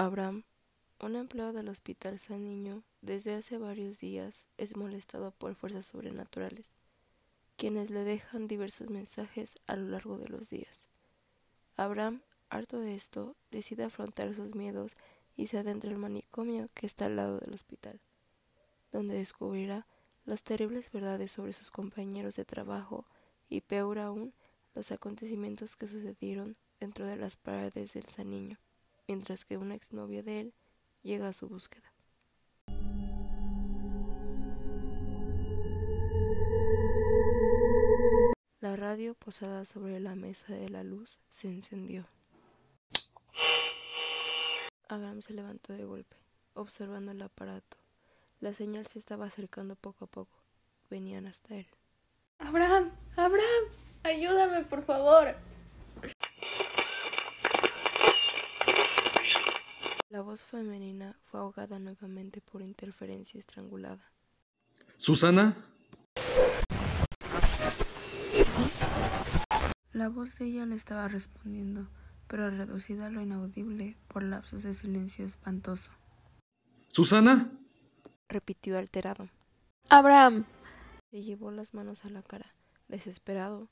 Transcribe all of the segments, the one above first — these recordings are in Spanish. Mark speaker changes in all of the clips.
Speaker 1: Abraham, un empleado del Hospital San Niño, desde hace varios días es molestado por fuerzas sobrenaturales, quienes le dejan diversos mensajes a lo largo de los días. Abraham, harto de esto, decide afrontar sus miedos y se adentra al manicomio que está al lado del hospital, donde descubrirá las terribles verdades sobre sus compañeros de trabajo y peor aún los acontecimientos que sucedieron dentro de las paredes del San Niño mientras que una exnovia de él llega a su búsqueda. La radio posada sobre la mesa de la luz se encendió. Abraham se levantó de golpe, observando el aparato. La señal se estaba acercando poco a poco. Venían hasta él.
Speaker 2: Abraham, Abraham, ayúdame, por favor.
Speaker 1: La voz femenina fue ahogada nuevamente por interferencia estrangulada.
Speaker 3: ¿Susana?
Speaker 1: La voz de ella le estaba respondiendo, pero reducida a lo inaudible por lapsos de silencio espantoso.
Speaker 3: ¿Susana?
Speaker 1: repitió alterado.
Speaker 2: Abraham.
Speaker 1: Se llevó las manos a la cara. Desesperado,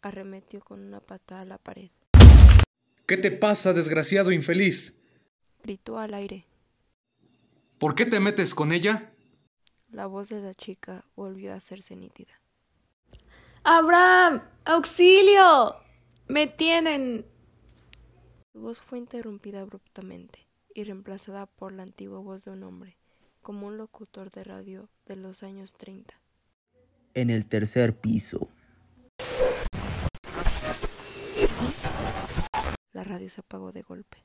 Speaker 1: arremetió con una patada a la pared.
Speaker 3: ¿Qué te pasa, desgraciado infeliz?
Speaker 1: Gritó al aire.
Speaker 3: ¿Por qué te metes con ella?
Speaker 1: La voz de la chica volvió a hacerse nítida.
Speaker 2: Abraham, auxilio. Me tienen.
Speaker 1: Su voz fue interrumpida abruptamente y reemplazada por la antigua voz de un hombre, como un locutor de radio de los años 30.
Speaker 4: En el tercer piso.
Speaker 1: La radio se apagó de golpe.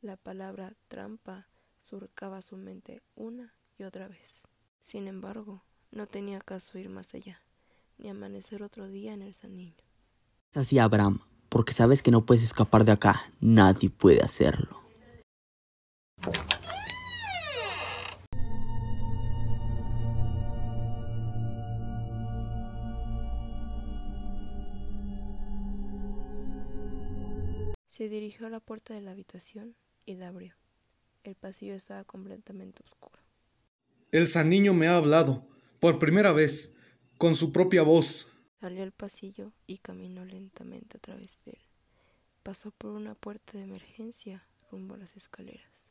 Speaker 1: La palabra trampa surcaba su mente una y otra vez. Sin embargo, no tenía caso ir más allá, ni amanecer otro día en el San Niño.
Speaker 4: Es así, Abraham, porque sabes que no puedes escapar de acá. Nadie puede hacerlo.
Speaker 1: Se dirigió a la puerta de la habitación y la abrió. El pasillo estaba completamente oscuro.
Speaker 3: El San Niño me ha hablado, por primera vez, con su propia voz.
Speaker 1: Salió al pasillo y caminó lentamente a través de él. Pasó por una puerta de emergencia rumbo a las escaleras.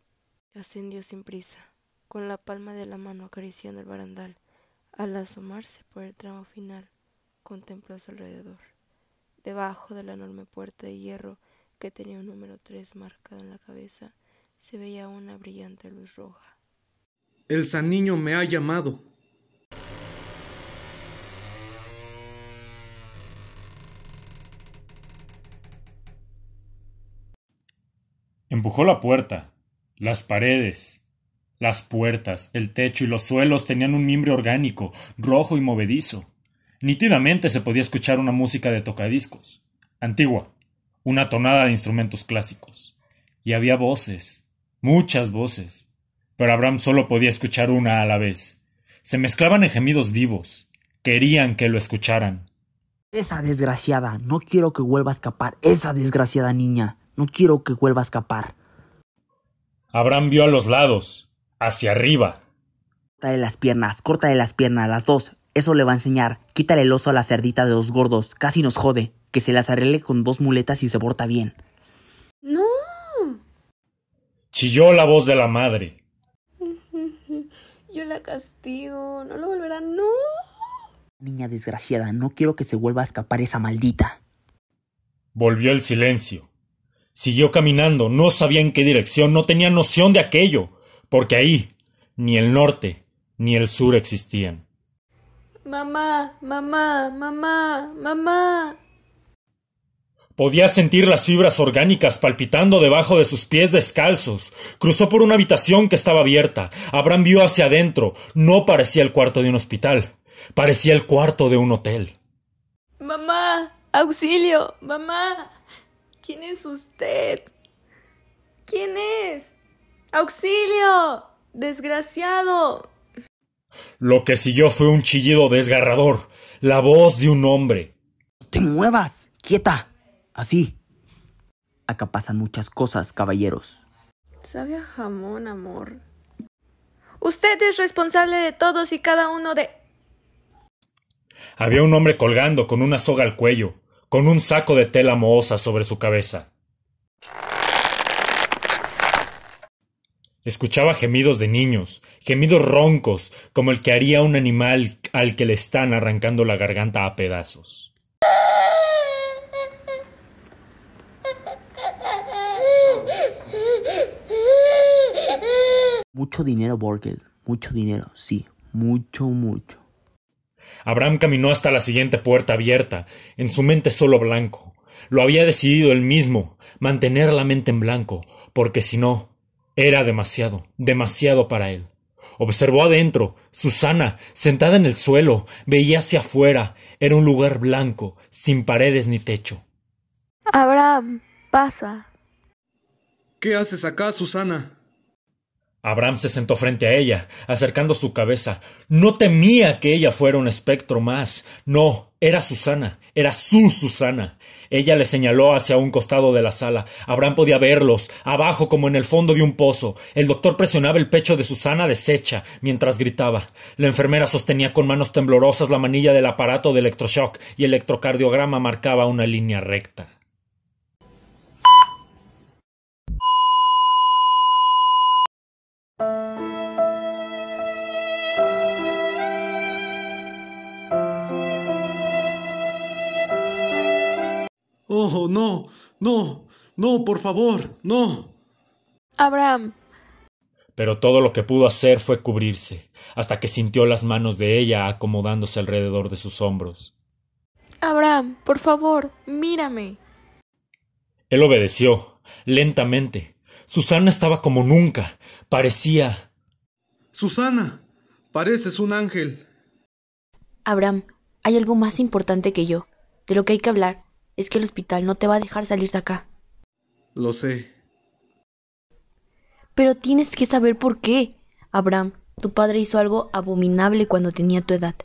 Speaker 1: Ascendió sin prisa, con la palma de la mano acariciando el barandal. Al asomarse por el tramo final, contempló a su alrededor. Debajo de la enorme puerta de hierro que tenía un número tres marcado en la cabeza, se veía una brillante luz roja.
Speaker 3: El San Niño me ha llamado.
Speaker 5: Empujó la puerta, las paredes, las puertas, el techo y los suelos tenían un mimbre orgánico, rojo y movedizo. Nítidamente se podía escuchar una música de tocadiscos, antigua, una tonada de instrumentos clásicos. Y había voces, muchas voces, pero Abraham solo podía escuchar una a la vez. Se mezclaban en gemidos vivos. Querían que lo escucharan.
Speaker 4: Esa desgraciada, no quiero que vuelva a escapar. Esa desgraciada niña, no quiero que vuelva a escapar.
Speaker 5: Abraham vio a los lados, hacia arriba.
Speaker 4: Córtale las piernas, córtale las piernas, las dos. Eso le va a enseñar. Quítale el oso a la cerdita de los gordos. Casi nos jode. Que se las arregle con dos muletas y se porta bien.
Speaker 2: No.
Speaker 5: Chilló la voz de la madre.
Speaker 2: Yo la castigo. No lo volverá. No.
Speaker 4: Niña desgraciada, no quiero que se vuelva a escapar esa maldita.
Speaker 5: Volvió el silencio. Siguió caminando, no sabía en qué dirección, no tenía noción de aquello, porque ahí ni el norte ni el sur existían.
Speaker 2: Mamá, mamá, mamá, mamá.
Speaker 5: Podía sentir las fibras orgánicas palpitando debajo de sus pies descalzos. Cruzó por una habitación que estaba abierta. Abraham vio hacia adentro. No parecía el cuarto de un hospital. Parecía el cuarto de un hotel.
Speaker 2: Mamá, auxilio, mamá. ¿Quién es usted? ¿Quién es? ¡Auxilio! ¡Desgraciado!
Speaker 5: Lo que siguió fue un chillido desgarrador, la voz de un hombre.
Speaker 4: ¡No te muevas! ¡Quieta! Así. Acá pasan muchas cosas, caballeros.
Speaker 2: Sabe a jamón, amor. Usted es responsable de todos y cada uno de...
Speaker 5: Había un hombre colgando con una soga al cuello, con un saco de tela mohosa sobre su cabeza. Escuchaba gemidos de niños, gemidos roncos, como el que haría un animal al que le están arrancando la garganta a pedazos.
Speaker 4: Mucho dinero, Borgel. Mucho dinero, sí. Mucho, mucho.
Speaker 5: Abraham caminó hasta la siguiente puerta abierta, en su mente solo blanco. Lo había decidido él mismo, mantener la mente en blanco, porque si no, era demasiado, demasiado para él. Observó adentro, Susana, sentada en el suelo, veía hacia afuera. Era un lugar blanco, sin paredes ni techo.
Speaker 2: Abraham, pasa.
Speaker 3: ¿Qué haces acá, Susana?
Speaker 5: Abraham se sentó frente a ella, acercando su cabeza. No temía que ella fuera un espectro más. No, era Susana, era su Susana. Ella le señaló hacia un costado de la sala. Abraham podía verlos, abajo como en el fondo de un pozo. El doctor presionaba el pecho de Susana deshecha, mientras gritaba. La enfermera sostenía con manos temblorosas la manilla del aparato de electroshock y el electrocardiograma marcaba una línea recta.
Speaker 3: No, no, no, por favor, no.
Speaker 2: Abraham.
Speaker 5: Pero todo lo que pudo hacer fue cubrirse, hasta que sintió las manos de ella acomodándose alrededor de sus hombros.
Speaker 2: Abraham, por favor, mírame.
Speaker 5: Él obedeció, lentamente. Susana estaba como nunca. Parecía.
Speaker 3: Susana, pareces un ángel.
Speaker 6: Abraham, hay algo más importante que yo. De lo que hay que hablar es que el hospital no te va a dejar salir de acá.
Speaker 3: Lo sé.
Speaker 6: Pero tienes que saber por qué. Abraham, tu padre hizo algo abominable cuando tenía tu edad.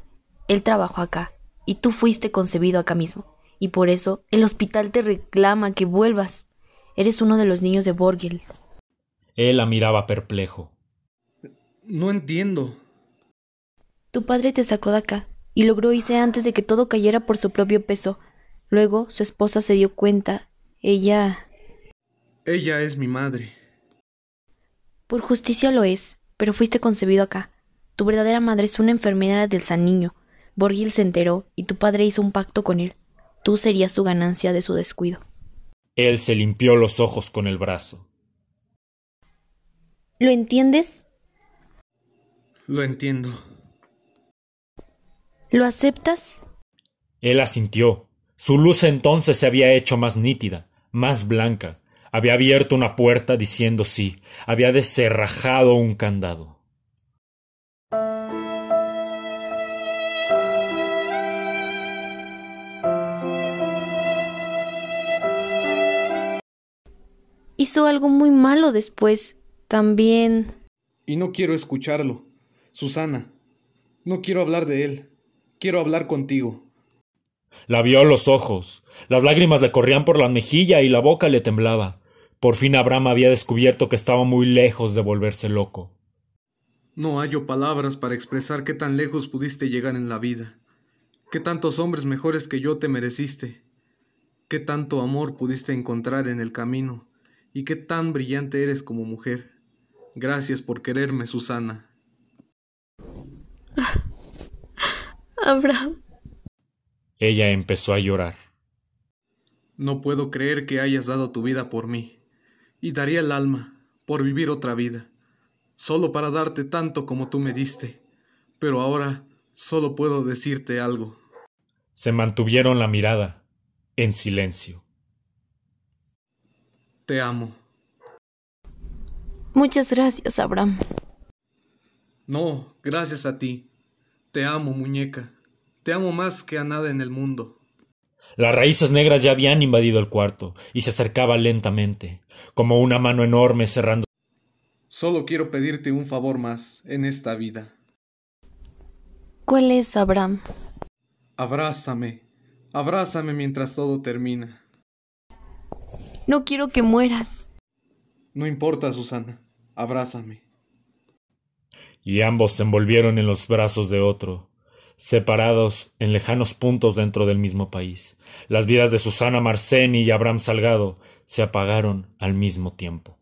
Speaker 6: Él trabajó acá, y tú fuiste concebido acá mismo. Y por eso el hospital te reclama que vuelvas. Eres uno de los niños de Borgel.
Speaker 5: Él la miraba perplejo.
Speaker 3: No entiendo.
Speaker 6: Tu padre te sacó de acá, y logró irse antes de que todo cayera por su propio peso. Luego su esposa se dio cuenta. Ella...
Speaker 3: Ella es mi madre.
Speaker 6: Por justicia lo es, pero fuiste concebido acá. Tu verdadera madre es una enfermera del San Niño. Borgil se enteró y tu padre hizo un pacto con él. Tú serías su ganancia de su descuido.
Speaker 5: Él se limpió los ojos con el brazo.
Speaker 6: ¿Lo entiendes?
Speaker 3: Lo entiendo.
Speaker 6: ¿Lo aceptas?
Speaker 5: Él asintió. Su luz entonces se había hecho más nítida, más blanca. Había abierto una puerta diciendo sí, había descerrajado un candado.
Speaker 6: Hizo algo muy malo después. También...
Speaker 3: Y no quiero escucharlo. Susana, no quiero hablar de él. Quiero hablar contigo.
Speaker 5: La vio a los ojos. Las lágrimas le corrían por la mejilla y la boca le temblaba. Por fin Abraham había descubierto que estaba muy lejos de volverse loco.
Speaker 3: No hallo palabras para expresar qué tan lejos pudiste llegar en la vida, qué tantos hombres mejores que yo te mereciste, qué tanto amor pudiste encontrar en el camino y qué tan brillante eres como mujer. Gracias por quererme, Susana.
Speaker 6: Abraham.
Speaker 5: Ella empezó a llorar.
Speaker 3: No puedo creer que hayas dado tu vida por mí, y daría el alma por vivir otra vida, solo para darte tanto como tú me diste, pero ahora solo puedo decirte algo.
Speaker 5: Se mantuvieron la mirada, en silencio.
Speaker 3: Te amo.
Speaker 6: Muchas gracias, Abraham.
Speaker 3: No, gracias a ti. Te amo, muñeca. Te amo más que a nada en el mundo.
Speaker 5: Las raíces negras ya habían invadido el cuarto y se acercaba lentamente, como una mano enorme cerrando.
Speaker 3: Solo quiero pedirte un favor más en esta vida.
Speaker 6: ¿Cuál es, Abraham?
Speaker 3: Abrázame, abrázame mientras todo termina.
Speaker 6: No quiero que mueras.
Speaker 3: No importa, Susana. Abrázame.
Speaker 5: Y ambos se envolvieron en los brazos de otro, separados en lejanos puntos dentro del mismo país. Las vidas de Susana Marceni y Abraham Salgado se apagaron al mismo tiempo.